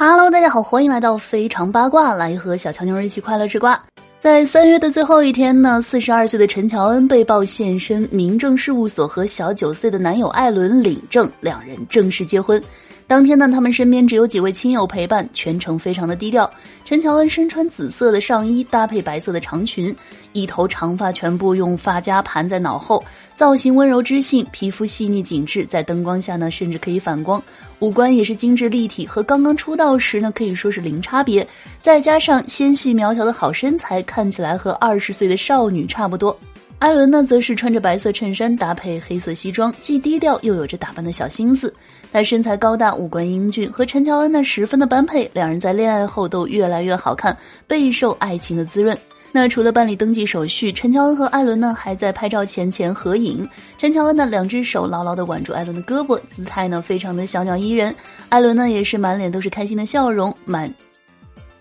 Hello，大家好，欢迎来到非常八卦，来和小乔妞一起快乐吃瓜。在三月的最后一天呢，四十二岁的陈乔恩被曝现身民政事务所和小九岁的男友艾伦领证，两人正式结婚。当天呢，他们身边只有几位亲友陪伴，全程非常的低调。陈乔恩身穿紫色的上衣，搭配白色的长裙，一头长发全部用发夹盘在脑后，造型温柔知性，皮肤细腻紧致，在灯光下呢，甚至可以反光，五官也是精致立体，和刚刚出道时呢可以说是零差别。再加上纤细苗条的好身材，看起来和二十岁的少女差不多。艾伦呢，则是穿着白色衬衫搭配黑色西装，既低调又有着打扮的小心思。他身材高大，五官英俊，和陈乔恩呢十分的般配。两人在恋爱后都越来越好看，备受爱情的滋润。那除了办理登记手续，陈乔恩和艾伦呢还在拍照前前合影。陈乔恩呢两只手牢牢地挽住艾伦的胳膊，姿态呢非常的小鸟依人。艾伦呢也是满脸都是开心的笑容，满，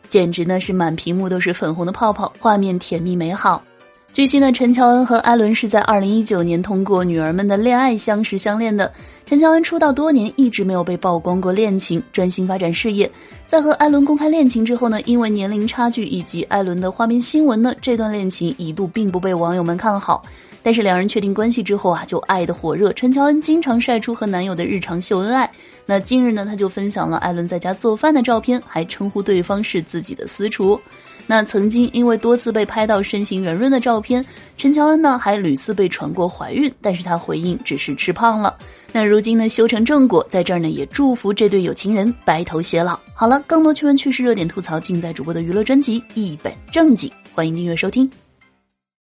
简直呢是满屏幕都是粉红的泡泡，画面甜蜜美好。据悉呢，陈乔恩和艾伦是在二零一九年通过《女儿们的恋爱》相识相恋的。陈乔恩出道多年，一直没有被曝光过恋情，专心发展事业。在和艾伦公开恋情之后呢，因为年龄差距以及艾伦的花边新闻呢，这段恋情一度并不被网友们看好。但是两人确定关系之后啊，就爱的火热。陈乔恩经常晒出和男友的日常秀恩爱。那近日呢，他就分享了艾伦在家做饭的照片，还称呼对方是自己的私厨。那曾经因为多次被拍到身形圆润的照片，陈乔恩呢还屡次被传过怀孕，但是她回应只是吃胖了。那如今呢修成正果，在这儿呢也祝福这对有情人白头偕老。好了，更多趣闻趣事热点吐槽尽在主播的娱乐专辑一本正经，欢迎订阅收听。